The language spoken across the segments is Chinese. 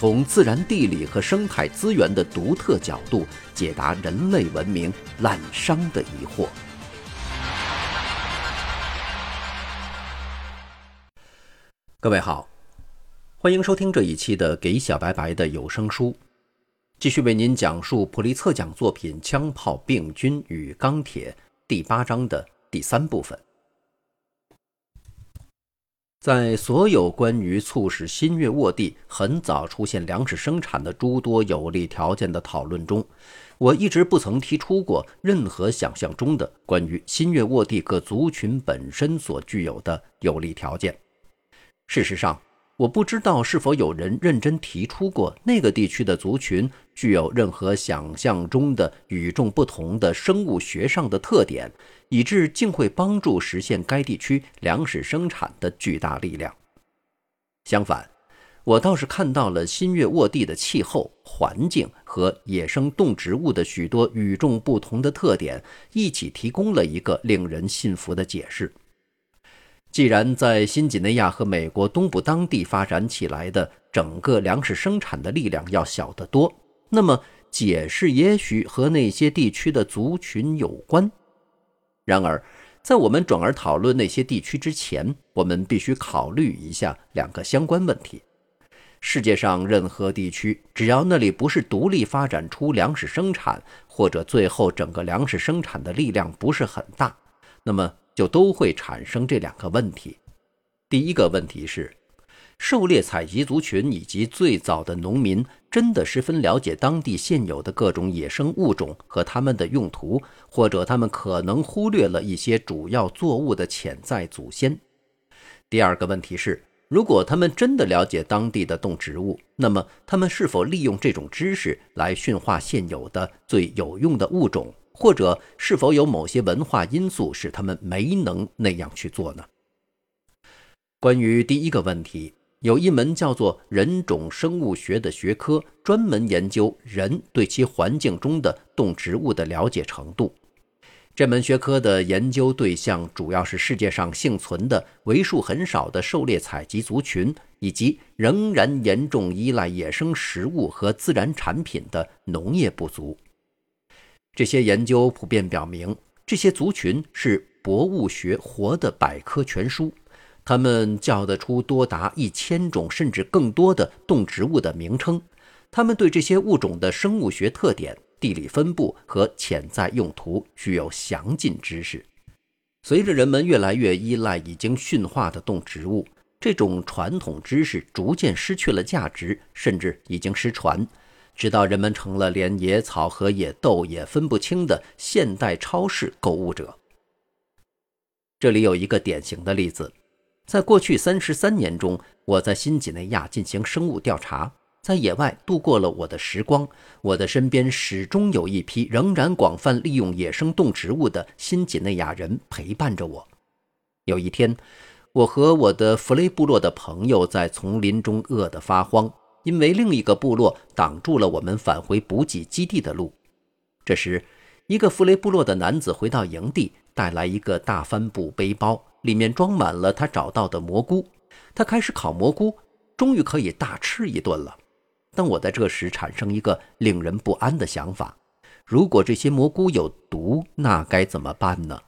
从自然地理和生态资源的独特角度解答人类文明滥觞的疑惑。各位好，欢迎收听这一期的《给小白白的有声书》，继续为您讲述普利策奖作品《枪炮、病菌与钢铁》第八章的第三部分。在所有关于促使新月沃地很早出现粮食生产的诸多有利条件的讨论中，我一直不曾提出过任何想象中的关于新月沃地各族群本身所具有的有利条件。事实上，我不知道是否有人认真提出过那个地区的族群具有任何想象中的与众不同的生物学上的特点，以致竟会帮助实现该地区粮食生产的巨大力量。相反，我倒是看到了新月沃地的气候环境和野生动植物的许多与众不同的特点，一起提供了一个令人信服的解释。既然在新几内亚和美国东部当地发展起来的整个粮食生产的力量要小得多，那么解释也许和那些地区的族群有关。然而，在我们转而讨论那些地区之前，我们必须考虑一下两个相关问题：世界上任何地区，只要那里不是独立发展出粮食生产，或者最后整个粮食生产的力量不是很大，那么。就都会产生这两个问题。第一个问题是，狩猎采集族群以及最早的农民真的十分了解当地现有的各种野生物种和它们的用途，或者他们可能忽略了一些主要作物的潜在祖先？第二个问题是，如果他们真的了解当地的动植物，那么他们是否利用这种知识来驯化现有的最有用的物种？或者是否有某些文化因素使他们没能那样去做呢？关于第一个问题，有一门叫做人种生物学的学科，专门研究人对其环境中的动植物的了解程度。这门学科的研究对象主要是世界上幸存的为数很少的狩猎采集族群，以及仍然严重依赖野生食物和自然产品的农业部族。这些研究普遍表明，这些族群是博物学活的百科全书，他们叫得出多达一千种甚至更多的动植物的名称。他们对这些物种的生物学特点、地理分布和潜在用途具有详尽知识。随着人们越来越依赖已经驯化的动植物，这种传统知识逐渐失去了价值，甚至已经失传。直到人们成了连野草和野豆也分不清的现代超市购物者。这里有一个典型的例子：在过去三十三年中，我在新几内亚进行生物调查，在野外度过了我的时光。我的身边始终有一批仍然广泛利用野生动植物的新几内亚人陪伴着我。有一天，我和我的弗雷部落的朋友在丛林中饿得发慌。因为另一个部落挡住了我们返回补给基地的路。这时，一个弗雷部落的男子回到营地，带来一个大帆布背包，里面装满了他找到的蘑菇。他开始烤蘑菇，终于可以大吃一顿了。但我在这时产生一个令人不安的想法：如果这些蘑菇有毒，那该怎么办呢？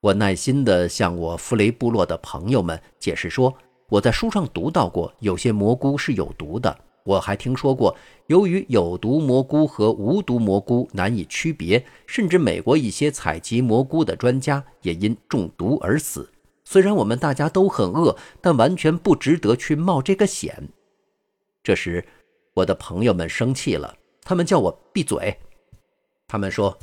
我耐心地向我弗雷部落的朋友们解释说。我在书上读到过，有些蘑菇是有毒的。我还听说过，由于有毒蘑菇和无毒蘑菇难以区别，甚至美国一些采集蘑菇的专家也因中毒而死。虽然我们大家都很饿，但完全不值得去冒这个险。这时，我的朋友们生气了，他们叫我闭嘴。他们说。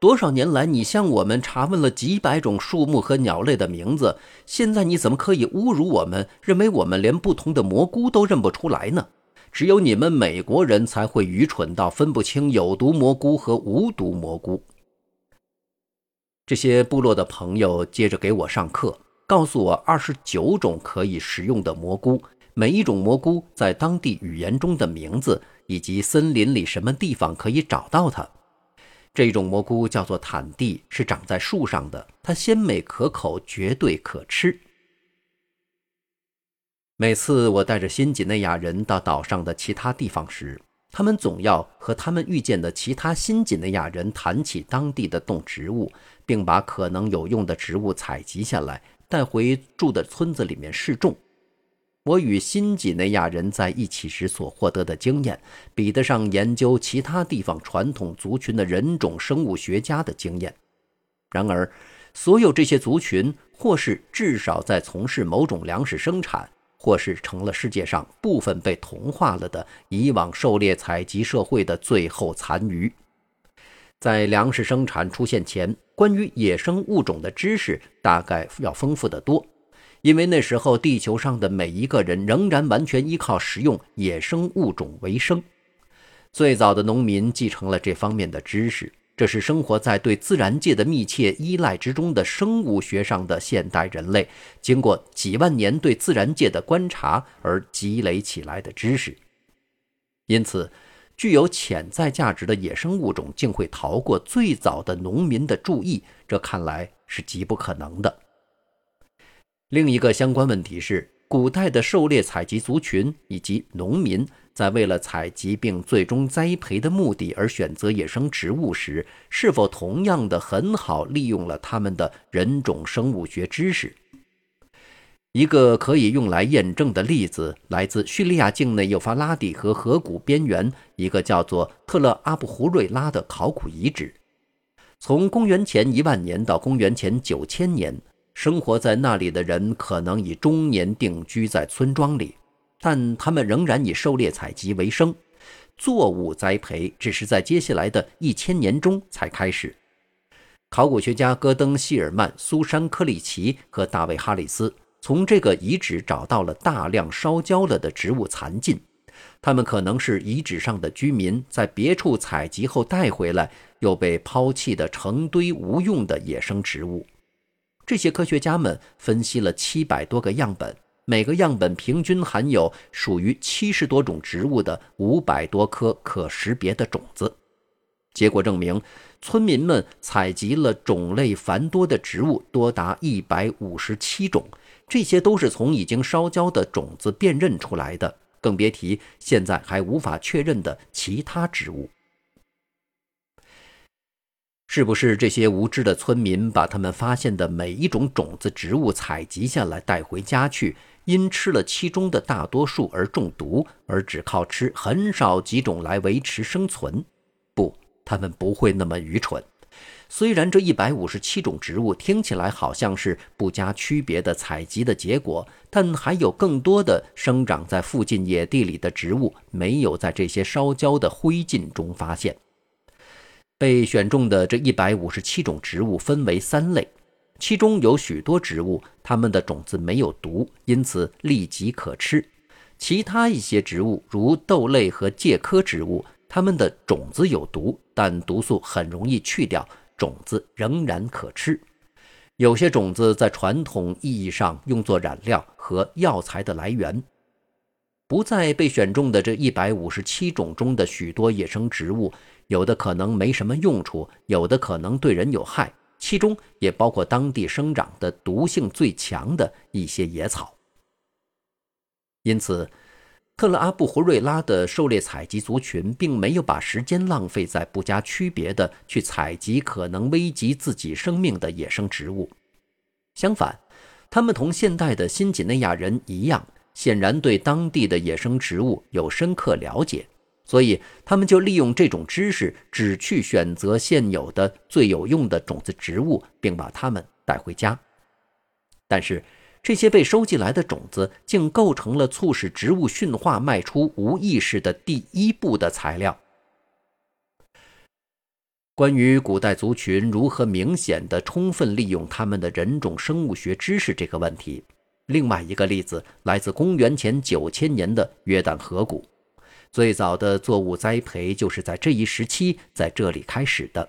多少年来，你向我们查问了几百种树木和鸟类的名字，现在你怎么可以侮辱我们，认为我们连不同的蘑菇都认不出来呢？只有你们美国人才会愚蠢到分不清有毒蘑菇和无毒蘑菇。这些部落的朋友接着给我上课，告诉我二十九种可以食用的蘑菇，每一种蘑菇在当地语言中的名字，以及森林里什么地方可以找到它。这种蘑菇叫做坦地，是长在树上的，它鲜美可口，绝对可吃。每次我带着新几内亚人到岛上的其他地方时，他们总要和他们遇见的其他新几内亚人谈起当地的动植物，并把可能有用的植物采集下来，带回住的村子里面试种。我与新几内亚人在一起时所获得的经验，比得上研究其他地方传统族群的人种生物学家的经验。然而，所有这些族群，或是至少在从事某种粮食生产。或是成了世界上部分被同化了的以往狩猎采集社会的最后残余。在粮食生产出现前，关于野生物种的知识大概要丰富得多，因为那时候地球上的每一个人仍然完全依靠食用野生物种为生。最早的农民继承了这方面的知识。这是生活在对自然界的密切依赖之中的生物学上的现代人类，经过几万年对自然界的观察而积累起来的知识。因此，具有潜在价值的野生物种竟会逃过最早的农民的注意，这看来是极不可能的。另一个相关问题是，古代的狩猎采集族群以及农民。在为了采集并最终栽培的目的而选择野生植物时，是否同样的很好利用了他们的人种生物学知识？一个可以用来验证的例子来自叙利亚境内幼发拉底河河谷边缘一个叫做特勒阿布胡瑞拉的考古遗址。从公元前一万年到公元前九千年，生活在那里的人可能已终年定居在村庄里。但他们仍然以狩猎采集为生，作物栽培只是在接下来的一千年中才开始。考古学家戈登·希尔曼、苏珊·科里奇和大卫·哈里斯从这个遗址找到了大量烧焦了的植物残茎，它们可能是遗址上的居民在别处采集后带回来又被抛弃的成堆无用的野生植物。这些科学家们分析了七百多个样本。每个样本平均含有属于七十多种植物的五百多颗可识别的种子。结果证明，村民们采集了种类繁多的植物多达一百五十七种，这些都是从已经烧焦的种子辨认出来的，更别提现在还无法确认的其他植物。是不是这些无知的村民把他们发现的每一种种子植物采集下来带回家去？因吃了其中的大多数而中毒，而只靠吃很少几种来维持生存。不，他们不会那么愚蠢。虽然这一百五十七种植物听起来好像是不加区别的采集的结果，但还有更多的生长在附近野地里的植物没有在这些烧焦的灰烬中发现。被选中的这一百五十七种植物分为三类。其中有许多植物，它们的种子没有毒，因此立即可吃；其他一些植物，如豆类和介科植物，它们的种子有毒，但毒素很容易去掉，种子仍然可吃。有些种子在传统意义上用作染料和药材的来源。不在被选中的这一百五十七种中的许多野生植物，有的可能没什么用处，有的可能对人有害。其中也包括当地生长的毒性最强的一些野草。因此，特勒阿布胡瑞拉的狩猎采集族群并没有把时间浪费在不加区别的去采集可能危及自己生命的野生植物。相反，他们同现代的新几内亚人一样，显然对当地的野生植物有深刻了解。所以，他们就利用这种知识，只去选择现有的最有用的种子植物，并把它们带回家。但是，这些被收集来的种子竟构成了促使植物驯化迈出无意识的第一步的材料。关于古代族群如何明显的充分利用他们的人种生物学知识这个问题，另外一个例子来自公元前九千年的约旦河谷。最早的作物栽培就是在这一时期在这里开始的。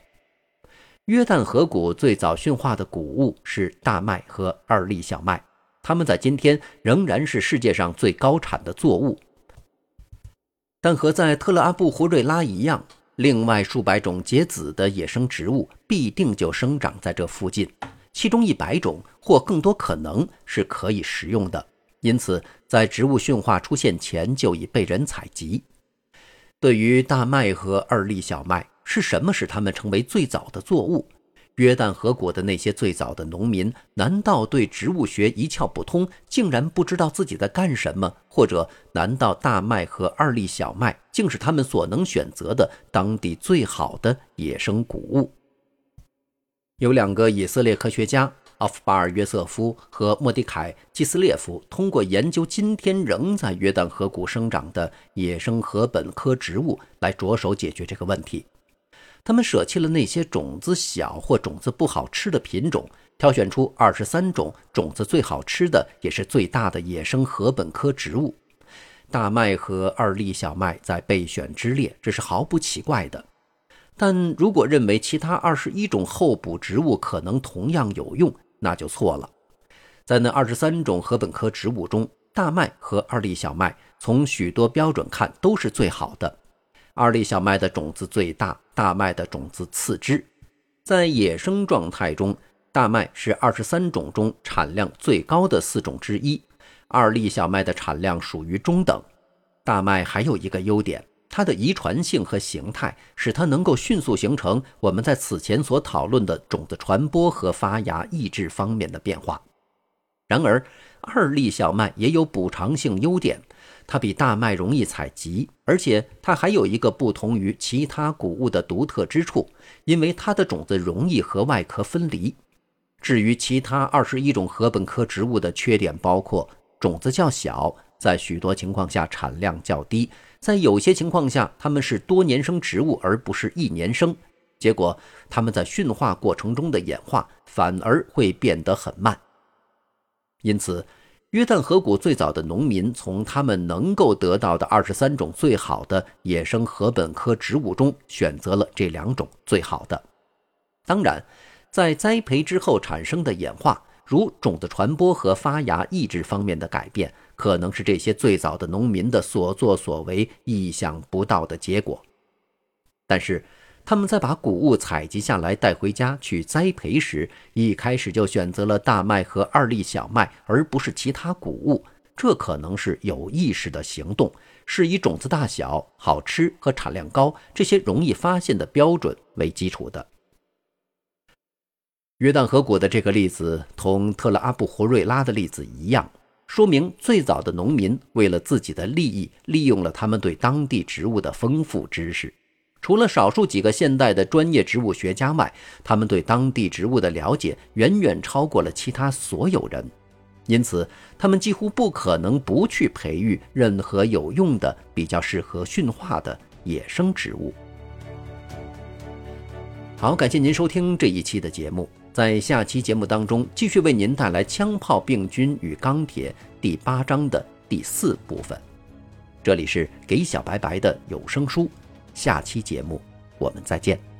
约旦河谷最早驯化的谷物是大麦和二粒小麦，它们在今天仍然是世界上最高产的作物。但和在特勒阿布胡瑞拉一样，另外数百种结籽的野生植物必定就生长在这附近，其中一百种或更多可能是可以食用的，因此在植物驯化出现前就已被人采集。对于大麦和二粒小麦，是什么使它们成为最早的作物？约旦河谷的那些最早的农民，难道对植物学一窍不通，竟然不知道自己在干什么？或者，难道大麦和二粒小麦竟是他们所能选择的当地最好的野生谷物？有两个以色列科学家奥夫巴尔约瑟夫和莫迪凯基斯列夫，通过研究今天仍在约旦河谷生长的野生禾本科植物，来着手解决这个问题。他们舍弃了那些种子小或种子不好吃的品种，挑选出二十三种种子最好吃的，也是最大的野生禾本科植物。大麦和二粒小麦在备选之列，这是毫不奇怪的。但如果认为其他二十一种候补植物可能同样有用，那就错了。在那二十三种禾本科植物中，大麦和二粒小麦从许多标准看都是最好的。二粒小麦的种子最大，大麦的种子次之。在野生状态中，大麦是二十三种中产量最高的四种之一，二粒小麦的产量属于中等。大麦还有一个优点，它的遗传性和形态使它能够迅速形成我们在此前所讨论的种子传播和发芽抑制方面的变化。然而，二粒小麦也有补偿性优点。它比大麦容易采集，而且它还有一个不同于其他谷物的独特之处，因为它的种子容易和外壳分离。至于其他二十一种禾本科植物的缺点，包括种子较小，在许多情况下产量较低，在有些情况下它们是多年生植物而不是一年生，结果它们在驯化过程中的演化反而会变得很慢。因此。约旦河谷最早的农民从他们能够得到的二十三种最好的野生禾本科植物中选择了这两种最好的。当然，在栽培之后产生的演化，如种子传播和发芽抑制方面的改变，可能是这些最早的农民的所作所为意想不到的结果。但是，他们在把谷物采集下来带回家去栽培时，一开始就选择了大麦和二粒小麦，而不是其他谷物。这可能是有意识的行动，是以种子大小、好吃和产量高这些容易发现的标准为基础的。约旦河谷的这个例子同特拉阿布胡瑞拉的例子一样，说明最早的农民为了自己的利益，利用了他们对当地植物的丰富知识。除了少数几个现代的专业植物学家外，他们对当地植物的了解远远超过了其他所有人，因此他们几乎不可能不去培育任何有用的、比较适合驯化的野生植物。好，感谢您收听这一期的节目，在下期节目当中继续为您带来《枪炮、病菌与钢铁》第八章的第四部分。这里是给小白白的有声书。下期节目，我们再见。